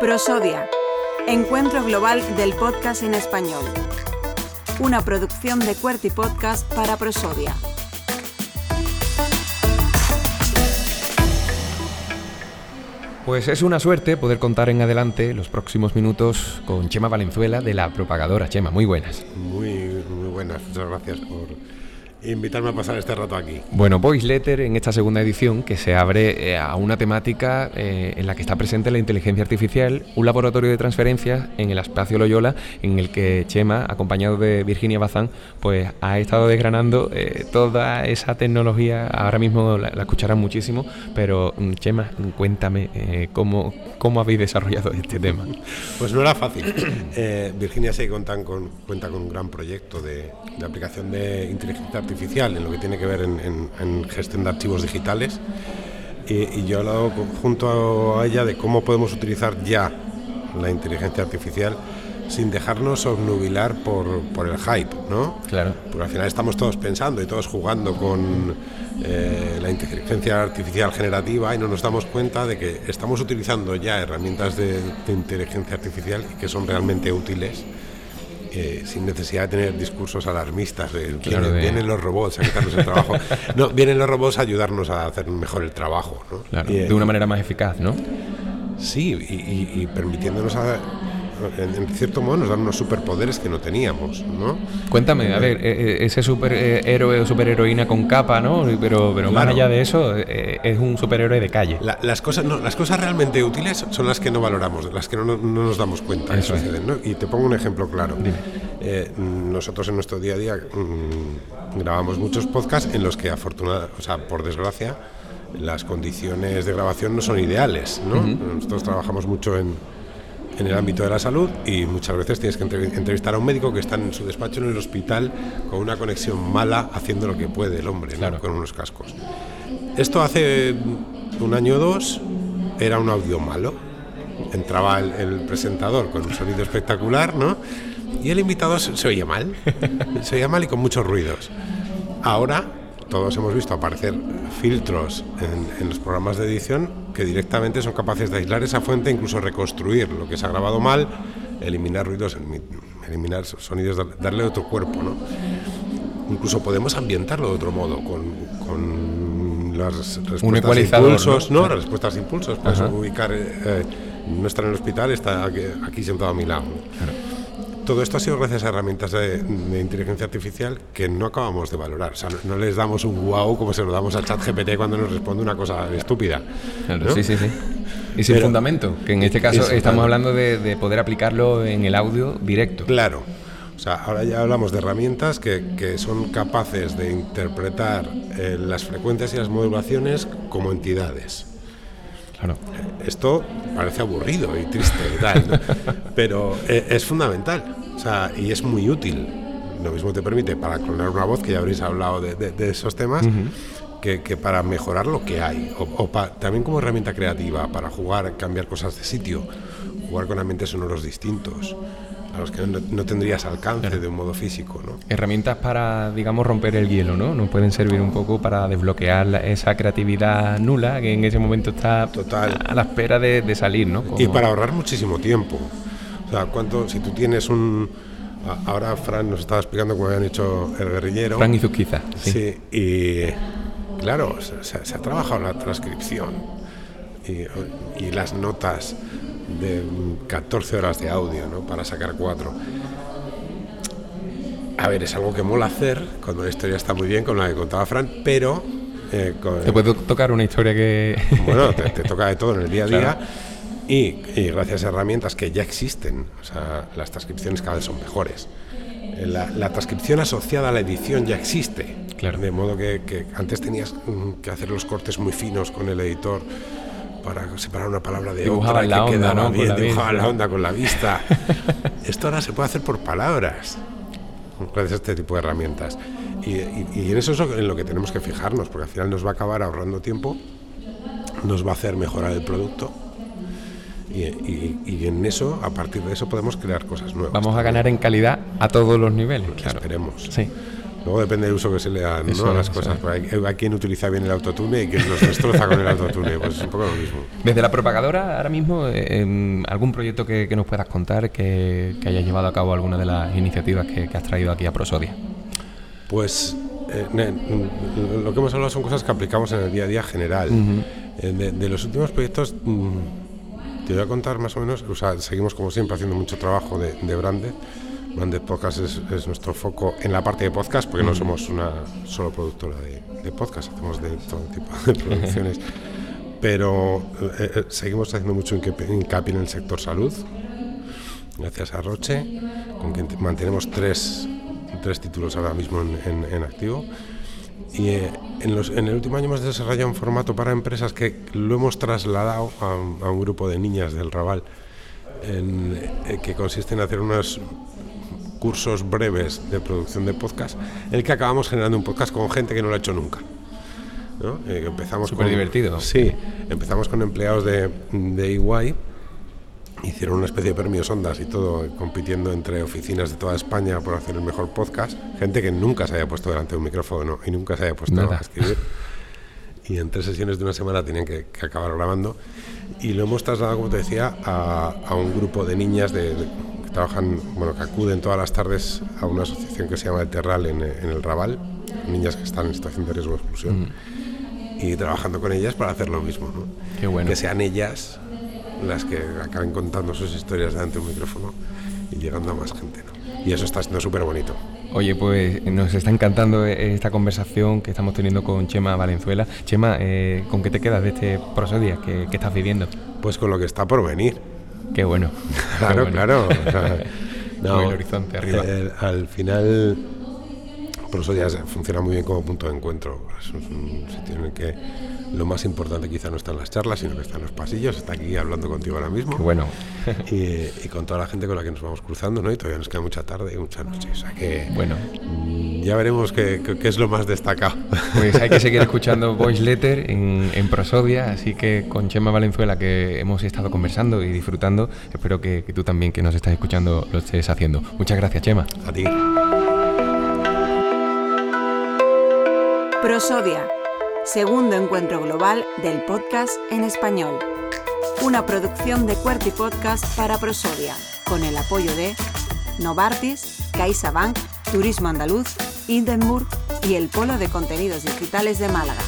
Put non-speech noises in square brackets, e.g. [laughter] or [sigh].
Prosodia, Encuentro Global del Podcast en Español. Una producción de QWERTY Podcast para Prosodia. Pues es una suerte poder contar en adelante los próximos minutos con Chema Valenzuela de la propagadora. Chema, muy buenas. Muy, muy buenas, muchas gracias por invitarme a pasar este rato aquí. Bueno, Voice Letter en esta segunda edición que se abre eh, a una temática eh, en la que está presente la inteligencia artificial, un laboratorio de transferencias en el espacio Loyola en el que Chema, acompañado de Virginia Bazán, pues ha estado desgranando eh, toda esa tecnología. Ahora mismo la, escucharán muchísimo, pero mm, Chema, cuéntame cómo, cómo habéis desarrollado este tema. Pues no era fácil. Virginia se cuenta con, cuenta con un gran proyecto de, de aplicación de inteligencia artificial en lo que tiene que ver en, gestión de archivos digitales. Y, yo he hablado junto a ella de cómo podemos utilizar ya la inteligencia artificial sin dejarnos obnubilar por, por, el hype, ¿no? Claro. Porque al final estamos todos pensando y todos jugando con eh, la inteligencia artificial generativa y no nos damos cuenta de que estamos utilizando ya herramientas de, de inteligencia artificial que son realmente útiles sin necesidad de tener discursos alarmistas. Vienen los robots a quitarnos el trabajo. [laughs] no, vienen los robots a ayudarnos a hacer mejor el trabajo. de una manera más eficaz, ¿no? Sí, y, y permitiéndonos a, en, cierto modo nos dan unos superpoderes que no teníamos, ¿no? Cuéntame, a ver, eh, eh, ese superhéroe o superheroína con capa, ¿no? Pero, pero más allá de eso, eh, es un superhéroe de calle. las, cosas, no, las cosas realmente útiles son las que no valoramos, las que no, no, nos damos cuenta que suceden, ¿no? Y te pongo un ejemplo claro. nosotros en nuestro día a día mm, grabamos muchos podcasts en los que afortunadamente, o sea, por desgracia, las condiciones de grabación no son ideales, ¿no? Nosotros trabajamos mucho en en el ámbito de la salud y muchas veces tienes que entrevistar a un médico que está en su despacho en el hospital con una conexión mala haciendo lo que puede el hombre, con unos cascos. Esto hace un año o dos era un audio malo. Entraba el, presentador con un sonido espectacular, ¿no? Y el invitado se, se oía mal. [laughs] se oía mal y con muchos ruidos. Ahora todos hemos visto aparecer filtros en, los programas de edición que directamente son capaces de aislar esa fuente, incluso reconstruir lo que se ha grabado mal, eliminar ruidos, eliminar sonidos, darle otro cuerpo. ¿no? Incluso podemos ambientarlo de otro modo, con, las respuestas impulsos, ¿no? Las respuestas de impulsos. Puedes ubicar, eh, no está en el hospital, está aquí, sentado a mi lado. Todo esto ha sido gracias a herramientas de, inteligencia artificial que no acabamos de valorar. O sea, no, les damos un wow como se lo damos al chat GPT cuando nos responde una cosa estúpida. Sí, sí, sí. Y sin fundamento, que en este caso estamos hablando de, poder aplicarlo en el audio directo. Claro. O sea, ahora ya hablamos de herramientas que, son capaces de interpretar eh, las frecuencias y las modulaciones como entidades. Claro. Esto parece aburrido y triste y tal, [laughs] pero eh, es fundamental o sea, y es muy útil. Lo mismo te permite para clonar una voz, que ya habréis hablado de, esos temas, que, para mejorar lo que hay, o, también como herramienta creativa, para jugar, cambiar cosas de sitio, jugar con ambientes sonoros distintos a los que no, tendrías alcance de un modo físico. ¿no? Herramientas para, digamos, romper el hielo, ¿no? Nos pueden servir un poco para desbloquear esa creatividad nula que en ese momento está Total. a la espera de, salir, ¿no? Y para ahorrar muchísimo tiempo. O sea, ¿cuánto, si tú tienes un... Ahora Fran nos estaba explicando cómo habían hecho el guerrillero. Fran y Zuzquiza. Sí. sí. y claro, se, ha trabajado la transcripción y, y las notas de 14 horas de audio ¿no? para sacar cuatro. A ver, es algo que mola hacer cuando la historia está muy bien, con la que contaba Fran, pero... Eh, te puede tocar una historia que... [laughs] Bueno, te, [laughs] toca de todo en el día a día. Y, gracias a herramientas que ya existen, o sea, las transcripciones cada vez son mejores. Eh, la, transcripción asociada a la edición ya existe. Claro. De modo que, que antes tenías mm, que hacer los cortes muy finos con el editor para separar una palabra de otra la que onda, bien, la, la onda con la vista. [laughs] Esto ahora se puede hacer por palabras, gracias a este tipo de herramientas. Y, en eso es en lo que tenemos que fijarnos, porque al final nos va a acabar ahorrando tiempo, nos va a hacer mejorar el producto. Y, en eso, a partir de eso, podemos crear cosas nuevas. Vamos a ganar en calidad a todos los niveles. Esperemos. Sí. Luego depende del uso que se le da ¿no? a las cosas. Hay, hay, quien utiliza bien el autotune y quien los destroza con el autotune. Pues es un poco lo mismo. Desde la propagadora, ahora mismo, eh, ¿algún proyecto que, nos puedas contar que, que haya llevado a cabo alguna de las iniciativas que, has traído aquí a Prosodia? Pues eh, lo que hemos hablado son cosas que aplicamos en el día a día general. Eh, de, los últimos proyectos, mm, te voy a contar más o menos, o sea, seguimos como siempre haciendo mucho trabajo de, de branded Branded Podcast es, nuestro foco en la parte de podcast, porque no somos una solo productora de, podcast, hacemos de todo tipo de [laughs] producciones. Pero eh, eh, seguimos haciendo mucho hincapié en el sector salud, gracias a Roche, con quien mantenemos tres, tres títulos ahora mismo en, activo. Y eh, en, los, en, el último año hemos desarrollado un formato para empresas que lo hemos trasladado a, un grupo de niñas del Raval, en, que consiste en hacer unas cursos breves de producción de podcast, en el que acabamos generando un podcast con gente que no lo ha hecho nunca. ¿no? Eh, empezamos Súper divertido. Sí, empezamos con empleados de, de EY, hicieron una especie de premios ondas y todo, compitiendo entre oficinas de toda España por hacer el mejor podcast. Gente que nunca se haya puesto delante de un micrófono y nunca se haya puesto a escribir. Y en tres sesiones de una semana tenían que, acabar grabando. Y lo hemos trasladado, como te decía, a, a un grupo de niñas de trabajan, bueno, que acuden todas las tardes a una asociación que se llama El Terral en, el Raval, niñas que están en situación de riesgo de exclusión, y trabajando con ellas para hacer lo mismo, ¿no? Qué bueno. Que sean ellas las que acaben contando sus historias delante de un micrófono y llegando a más gente, ¿no? Y eso está siendo súper bonito. Oye, pues nos está encantando esta conversación que estamos teniendo con Chema Valenzuela. Chema, eh, ¿con qué te quedas de este prosodia que, que estás viviendo? Pues con lo que está por venir Qué bueno. Claro, claro. [laughs] no, el horizonte arriba. al final, por eso ya funciona muy bien como punto de encuentro. Es un sitio en el que lo más importante quizá no está en las charlas, sino que está en los pasillos, está aquí hablando contigo ahora mismo. bueno. [laughs] y, con toda la gente con la que nos vamos cruzando, ¿no? Y todavía nos queda mucha tarde y mucha noche. O sea que. Bueno. Ya veremos qué, es lo más destacado. [laughs] Pues hay que seguir [laughs] escuchando Voice Letter en, en, Prosodia, así que con Chema Valenzuela, que hemos estado conversando y disfrutando, espero que, que tú también, que nos estás escuchando, lo estés haciendo. Muchas gracias, Chema. A ti. Prosodia segundo encuentro global del podcast en español. Una producción de Cuerti Podcast para Prosodia, con el apoyo de Novartis, CaixaBank, Turismo Andaluz, Hindenburg y el Polo de Contenidos Digitales de Málaga.